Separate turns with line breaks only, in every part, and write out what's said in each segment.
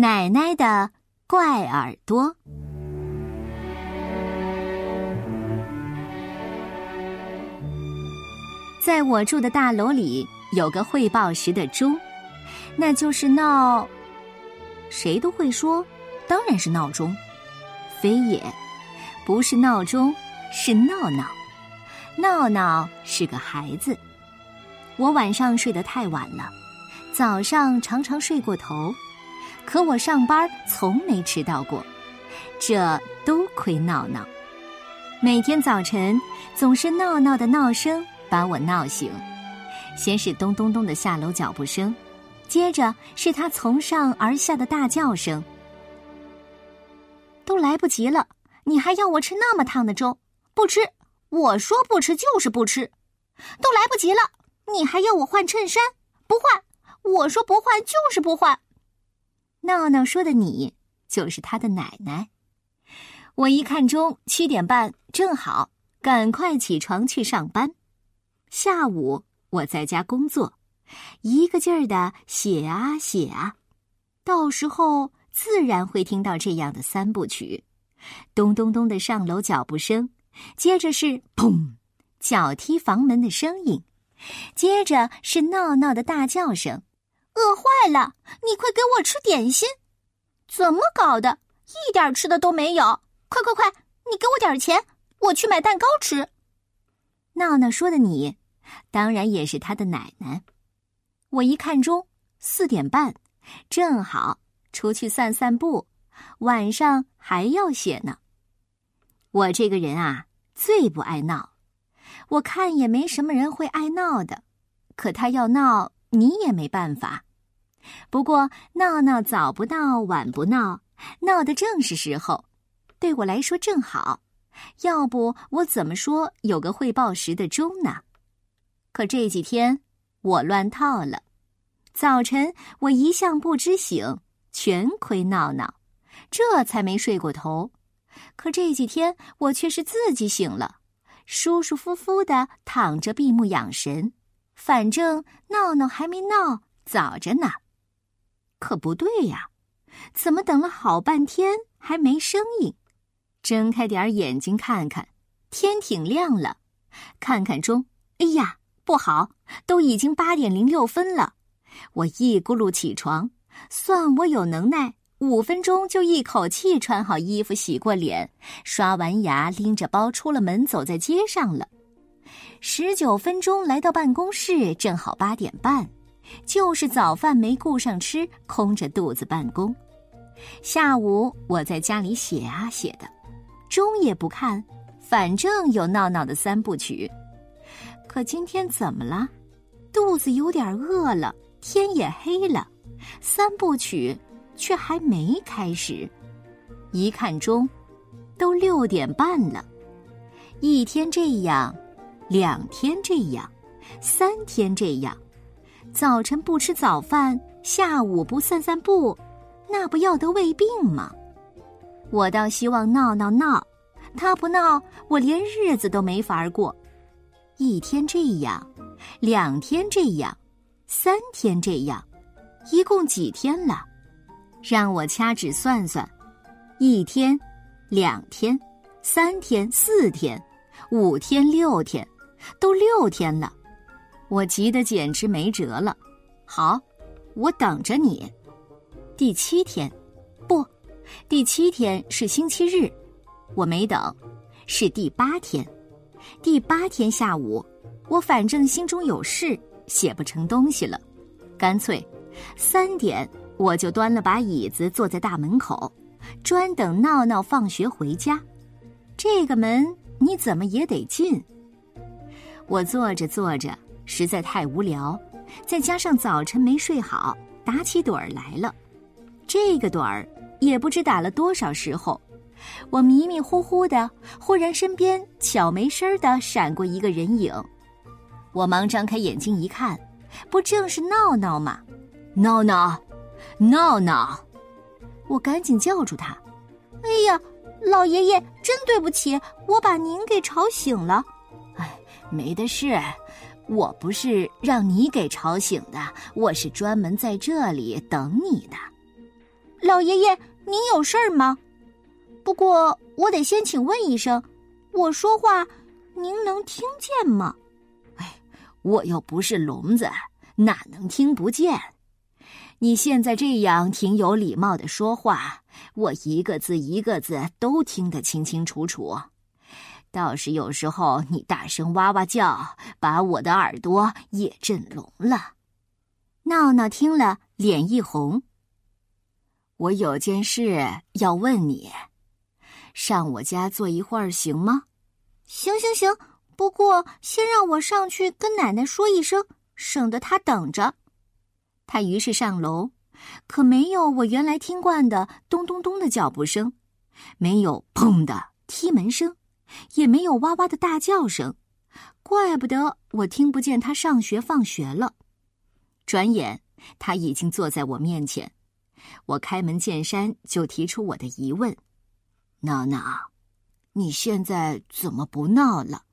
奶奶的怪耳朵。在我住的大楼里有个会报时的钟，那就是闹。谁都会说，当然是闹钟。非也，不是闹钟，是闹闹。闹闹是个孩子。我晚上睡得太晚了，早上常常睡过头，可我上班从没迟到过，这都亏闹闹。每天早晨总是闹闹的闹声把我闹醒，先是咚咚咚的下楼脚步声，接着是他从上而下的大叫声。都来不及了，你还要我吃那么烫的粥？不吃！我说不吃就是不吃。都来不及了，你还要我换衬衫？不换！我说不换就是不换。闹闹说的你就是他的奶奶。我一看钟，七点半，正好，赶快起床去上班。下午我在家工作，一个劲儿的写啊写啊，到时候。自然会听到这样的三部曲：咚咚咚的上楼脚步声，接着是砰，脚踢房门的声音，接着是闹闹的大叫声。饿坏了，你快给我吃点心！怎么搞的？一点吃的都没有！快快快，你给我点钱，我去买蛋糕吃。闹闹说的你，当然也是他的奶奶。我一看钟，四点半，正好。出去散散步，晚上还要写呢。我这个人啊，最不爱闹。我看也没什么人会爱闹的，可他要闹，你也没办法。不过闹闹早不闹，晚不闹，闹的正是时候，对我来说正好。要不我怎么说有个会报时的钟呢？可这几天我乱套了。早晨我一向不知醒。全亏闹闹，这才没睡过头。可这几天我却是自己醒了，舒舒服服的躺着闭目养神。反正闹闹还没闹，早着呢。可不对呀，怎么等了好半天还没声音？睁开点眼睛看看，天挺亮了。看看钟，哎呀，不好，都已经八点零六分了。我一咕噜起床。算我有能耐，五分钟就一口气穿好衣服、洗过脸、刷完牙，拎着包出了门，走在街上了。十九分钟来到办公室，正好八点半，就是早饭没顾上吃，空着肚子办公。下午我在家里写啊写的，钟也不看，反正有闹闹的三部曲。可今天怎么了？肚子有点饿了，天也黑了。三部曲却还没开始，一看钟，都六点半了。一天这样，两天这样，三天这样。早晨不吃早饭，下午不散散步，那不要得胃病吗？我倒希望闹闹闹，他不闹，我连日子都没法过。一天这样，两天这样，三天这样。一共几天了？让我掐指算算，一天、两天、三天、四天、五天、六天，都六天了。我急得简直没辙了。好，我等着你。第七天，不，第七天是星期日，我没等，是第八天。第八天下午，我反正心中有事，写不成东西了，干脆。三点，我就端了把椅子坐在大门口，专等闹闹放学回家。这个门你怎么也得进。我坐着坐着，实在太无聊，再加上早晨没睡好，打起盹儿来了。这个盹儿也不知打了多少时候，我迷迷糊糊的，忽然身边悄没声儿的闪过一个人影，我忙张开眼睛一看，不正是闹闹吗？闹闹，闹闹！我赶紧叫住他。哎呀，老爷爷，真对不起，我把您给吵醒了。
哎，没的事，我不是让你给吵醒的，我是专门在这里等你的。
老爷爷，您有事儿吗？不过我得先请问一声，我说话您能听见吗？
哎，我又不是聋子，哪能听不见？你现在这样挺有礼貌的说话，我一个字一个字都听得清清楚楚。倒是有时候你大声哇哇叫，把我的耳朵也震聋了。
闹闹听了，脸一红。
我有件事要问你，上我家坐一会儿行吗？
行行行，不过先让我上去跟奶奶说一声，省得她等着。
他于是上楼，可没有我原来听惯的咚咚咚的脚步声，没有砰的踢门声，也没有哇哇的大叫声，怪不得我听不见他上学放学了。转眼他已经坐在我面前，我开门见山就提出我的疑问：“闹闹，你现在怎么不闹了？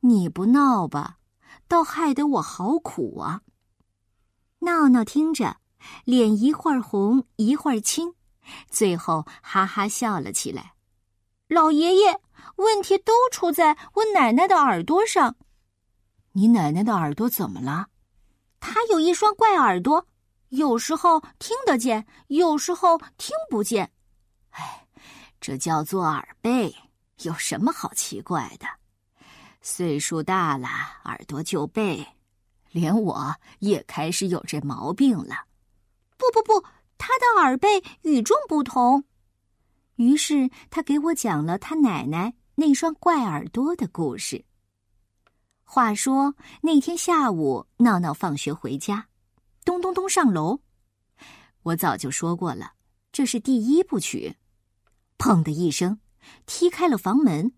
你不闹吧，倒害得我好苦啊！”
闹闹听着，脸一会儿红一会儿青，最后哈哈笑了起来。老爷爷，问题都出在我奶奶的耳朵上。
你奶奶的耳朵怎么了？
她有一双怪耳朵，有时候听得见，有时候听不见。
哎，这叫做耳背，有什么好奇怪的？岁数大了，耳朵就背。连我也开始有这毛病了。
不不不，他的耳背与众不同。
于是他给我讲了他奶奶那双怪耳朵的故事。话说那天下午，闹闹放学回家，咚咚咚上楼。我早就说过了，这是第一部曲。砰的一声，踢开了房门。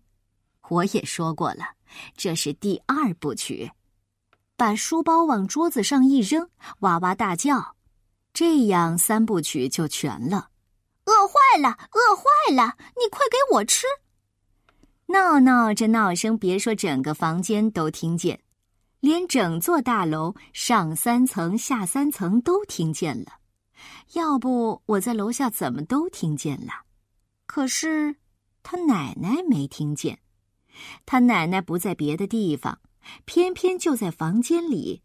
我也说过了，这是第二部曲。把书包往桌子上一扔，哇哇大叫，这样三部曲就全了。
了，饿坏了！你快给我吃！
闹闹，这闹声别说整个房间都听见，连整座大楼上三层下三层都听见了。要不我在楼下怎么都听见了？可是他奶奶没听见，他奶奶不在别的地方。偏偏就在房间里，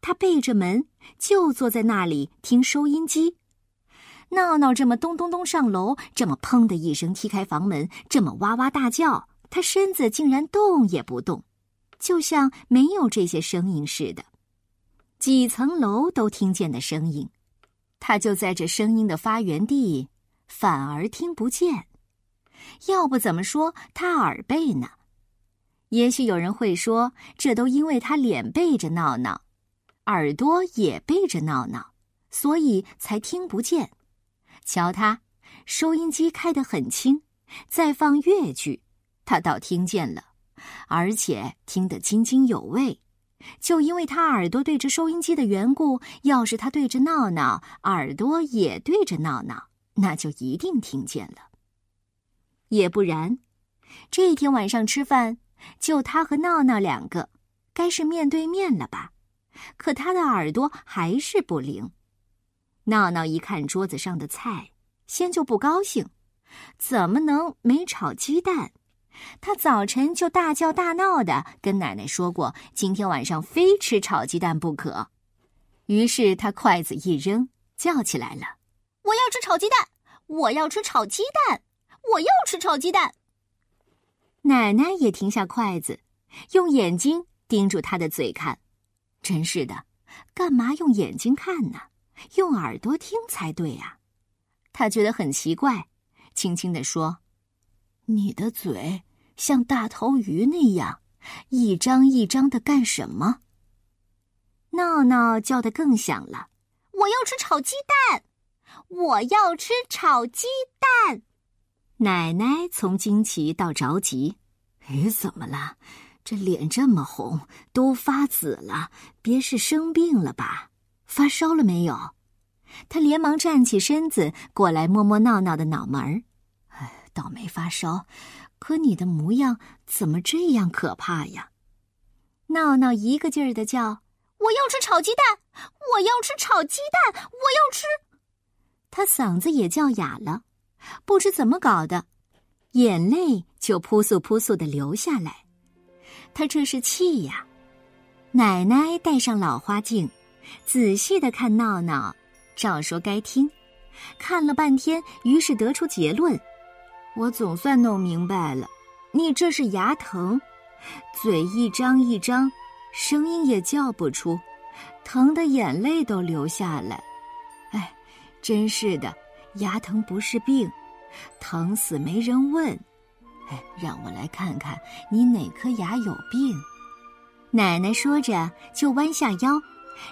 他背着门，就坐在那里听收音机。闹闹这么咚咚咚上楼，这么砰的一声踢开房门，这么哇哇大叫，他身子竟然动也不动，就像没有这些声音似的。几层楼都听见的声音，他就在这声音的发源地，反而听不见。要不怎么说他耳背呢？也许有人会说，这都因为他脸背着闹闹，耳朵也背着闹闹，所以才听不见。瞧他，收音机开得很轻，在放越剧，他倒听见了，而且听得津津有味。就因为他耳朵对着收音机的缘故，要是他对着闹闹，耳朵也对着闹闹，那就一定听见了。也不然，这一天晚上吃饭。就他和闹闹两个，该是面对面了吧？可他的耳朵还是不灵。闹闹一看桌子上的菜，先就不高兴，怎么能没炒鸡蛋？他早晨就大叫大闹的跟奶奶说过，今天晚上非吃炒鸡蛋不可。于是他筷子一扔，叫起来了：“
我要吃炒鸡蛋！我要吃炒鸡蛋！我要吃炒鸡蛋！”
奶奶也停下筷子，用眼睛盯住他的嘴看。真是的，干嘛用眼睛看呢？用耳朵听才对呀。他觉得很奇怪，轻轻地说：“你的嘴像大头鱼那样，一张一张的干什么？”闹闹叫得更响了：“
我要吃炒鸡蛋！我要吃炒鸡蛋！”
奶奶从惊奇到着急，哎，怎么了？这脸这么红，都发紫了，别是生病了吧？发烧了没有？他连忙站起身子过来，摸摸闹闹的脑门儿。哎，倒没发烧，可你的模样怎么这样可怕呀？
闹闹一个劲儿的叫：“我要吃炒鸡蛋！我要吃炒鸡蛋！我要吃！”
他嗓子也叫哑了，不知怎么搞的，眼泪就扑簌扑簌的流下来。他这是气呀！奶奶戴上老花镜，仔细的看闹闹，照说该听。看了半天，于是得出结论：我总算弄明白了，你这是牙疼，嘴一张一张，声音也叫不出，疼得眼泪都流下来。哎，真是的，牙疼不是病，疼死没人问。哎，让我来看看你哪颗牙有病。奶奶说着，就弯下腰，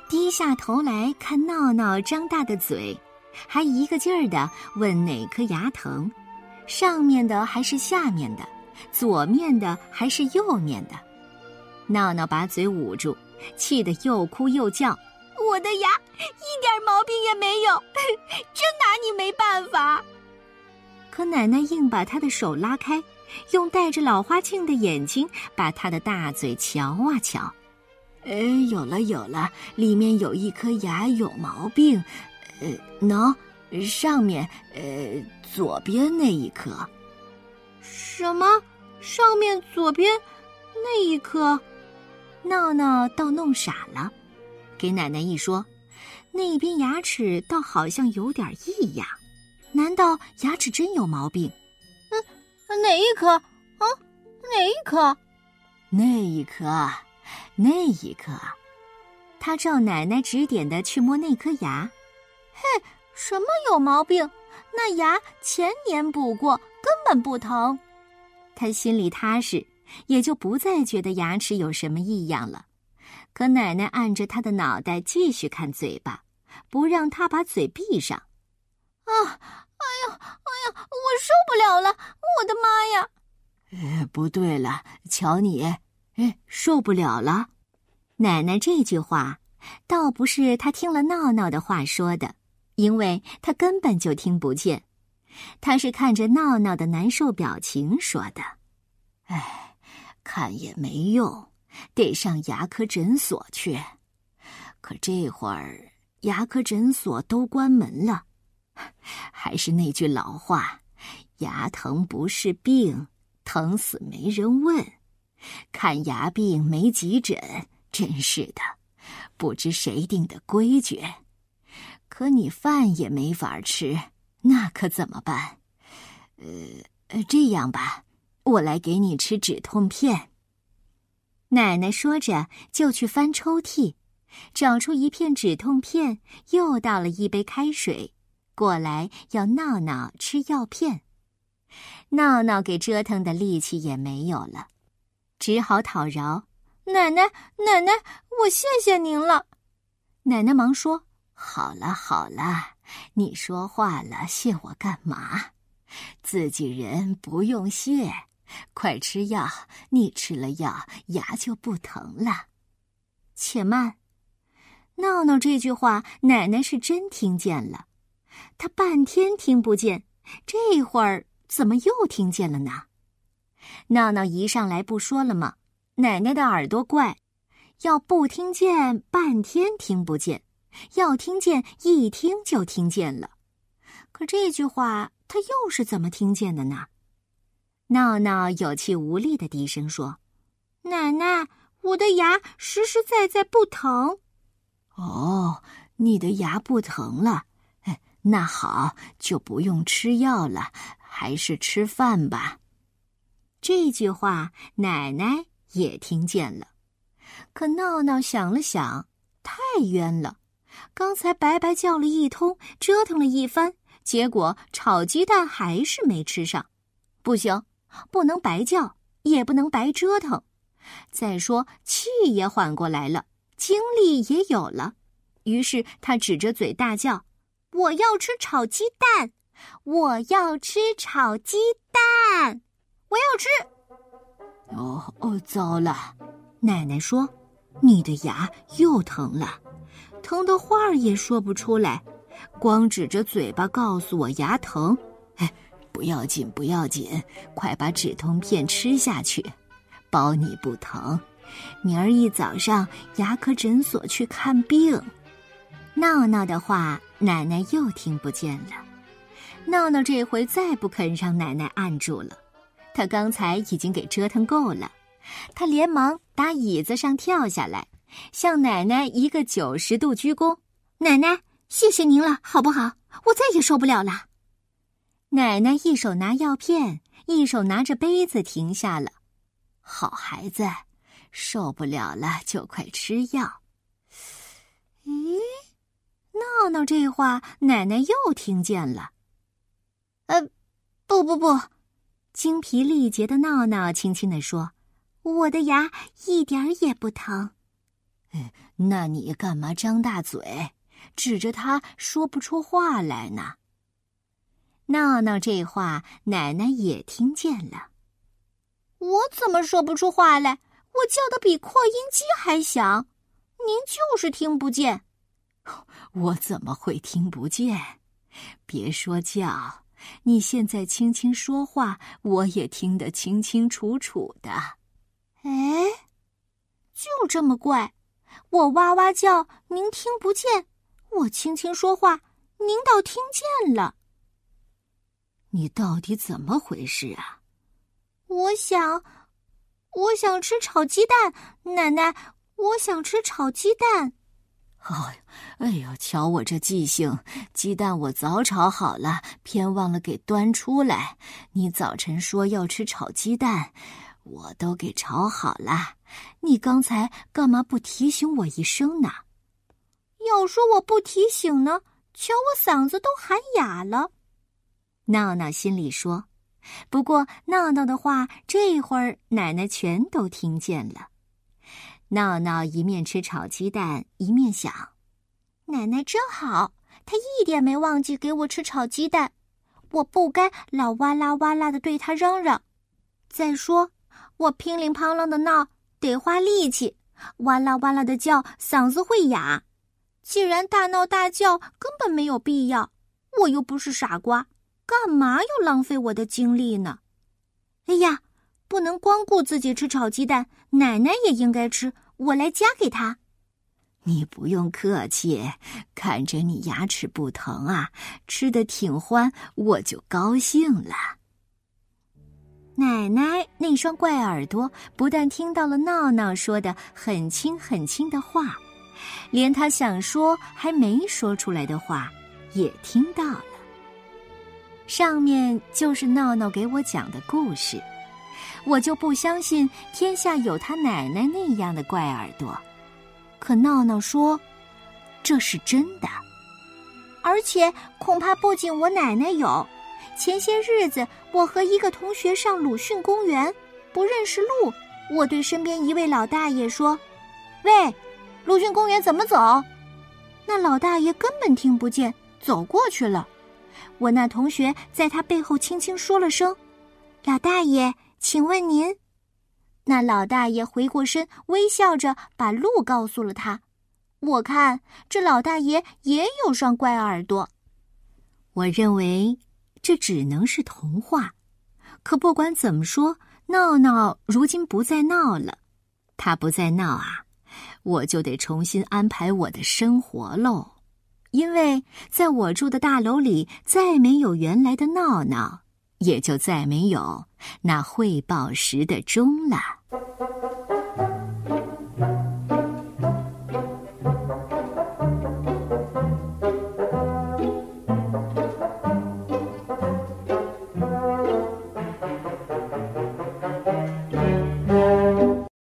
低下头来看闹闹张大的嘴。还一个劲儿的问哪颗牙疼，上面的还是下面的，左面的还是右面的？闹闹把嘴捂住，气得又哭又叫：“
我的牙一点毛病也没有，真拿你没办法。”
可奶奶硬把他的手拉开，用戴着老花镜的眼睛把他的大嘴瞧啊瞧。哎，有了有了，里面有一颗牙有毛病。呃，喏，上面呃左边那一颗，
什么？上面左边那一颗？
闹闹倒弄傻了，给奶奶一说，那边牙齿倒好像有点异样，难道牙齿真有毛病？
嗯，哪一颗？啊，哪一颗？
那一颗，那一刻。他照奶奶指点的去摸那颗牙。
嘿，什么有毛病？那牙前年补过，根本不疼。
他心里踏实，也就不再觉得牙齿有什么异样了。可奶奶按着他的脑袋继续看嘴巴，不让他把嘴闭上。
啊！哎呀！哎呀！我受不了了！我的妈呀！
呃，不对了，瞧你，哎，受不了了。奶奶这句话，倒不是她听了闹闹的话说的。因为她根本就听不见，她是看着闹闹的难受表情说的：“哎，看也没用，得上牙科诊所去。可这会儿牙科诊所都关门了。还是那句老话，牙疼不是病，疼死没人问。看牙病没急诊，真是的，不知谁定的规矩。”可你饭也没法吃，那可怎么办？呃，这样吧，我来给你吃止痛片。奶奶说着，就去翻抽屉，找出一片止痛片，又倒了一杯开水，过来要闹闹吃药片。闹闹给折腾的力气也没有了，只好讨饶：“
奶奶，奶奶，我谢谢您了。”
奶奶忙说。好了好了，你说话了，谢我干嘛？自己人不用谢，快吃药。你吃了药，牙就不疼了。且慢，闹闹这句话，奶奶是真听见了。她半天听不见，这会儿怎么又听见了呢？闹闹一上来不说了吗？奶奶的耳朵怪，要不听见，半天听不见。要听见，一听就听见了。可这句话他又是怎么听见的呢？闹闹有气无力的低声说：“
奶奶，我的牙实实在在不疼。”
哦，你的牙不疼了？那好，就不用吃药了，还是吃饭吧。这句话奶奶也听见了，可闹闹想了想，太冤了。刚才白白叫了一通，折腾了一番，结果炒鸡蛋还是没吃上。不行，不能白叫，也不能白折腾。再说气也缓过来了，精力也有了，于是他指着嘴大叫：“
我要吃炒鸡蛋！我要吃炒鸡蛋！我要吃！”
哦哦，糟了！奶奶说：“你的牙又疼了。”疼的话儿也说不出来，光指着嘴巴告诉我牙疼。哎，不要紧，不要紧，快把止痛片吃下去，保你不疼。明儿一早上牙科诊所去看病。闹闹的话，奶奶又听不见了。闹闹这回再不肯让奶奶按住了，他刚才已经给折腾够了。他连忙打椅子上跳下来，向奶奶一个九十度鞠躬：“
奶奶，谢谢您了，好不好？我再也受不了了。”
奶奶一手拿药片，一手拿着杯子，停下了。好孩子，受不了了就快吃药。咦，闹闹这话，奶奶又听见了。
呃，不不不，
精疲力竭的闹闹轻轻地说：“
我的牙一点儿也不疼。”
那你干嘛张大嘴，指着他说不出话来呢？闹闹这话，奶奶也听见了。
我怎么说不出话来？我叫的比扩音机还响，您就是听不见。
我怎么会听不见？别说叫，你现在轻轻说话，我也听得清清楚楚的。
哎，就这么怪，我哇哇叫，您听不见；我轻轻说话，您倒听见了。
你到底怎么回事啊？
我想，我想吃炒鸡蛋，奶奶，我想吃炒鸡蛋。
哎呦，哎呦，瞧我这记性，鸡蛋我早炒好了，偏忘了给端出来。你早晨说要吃炒鸡蛋，我都给炒好了。你刚才干嘛不提醒我一声呢？
要说我不提醒呢，瞧我嗓子都喊哑了。
闹闹心里说：“不过闹闹的话，这会儿奶奶全都听见了。”闹闹一面吃炒鸡蛋，一面想：“
奶奶真好，她一点没忘记给我吃炒鸡蛋。我不该老哇啦哇啦的对她嚷嚷。再说，我乒铃乓啷的闹得花力气，哇啦哇啦的叫嗓子会哑。既然大闹大叫根本没有必要，我又不是傻瓜。”干嘛要浪费我的精力呢？哎呀，不能光顾自己吃炒鸡蛋，奶奶也应该吃。我来夹给她。
你不用客气，看着你牙齿不疼啊，吃的挺欢，我就高兴了。奶奶那双怪耳朵不但听到了闹闹说的很轻很轻的话，连他想说还没说出来的话也听到了。上面就是闹闹给我讲的故事，我就不相信天下有他奶奶那样的怪耳朵。可闹闹说，这是真的，
而且恐怕不仅我奶奶有。前些日子，我和一个同学上鲁迅公园，不认识路，我对身边一位老大爷说：“喂，鲁迅公园怎么走？”那老大爷根本听不见，走过去了。我那同学在他背后轻轻说了声：“老大爷，请问您？”那老大爷回过身，微笑着把路告诉了他。我看这老大爷也有双怪耳朵。
我认为这只能是童话。可不管怎么说，闹闹如今不再闹了。他不再闹啊，我就得重新安排我的生活喽。因为在我住的大楼里，再没有原来的闹闹，也就再没有那汇报时的钟了。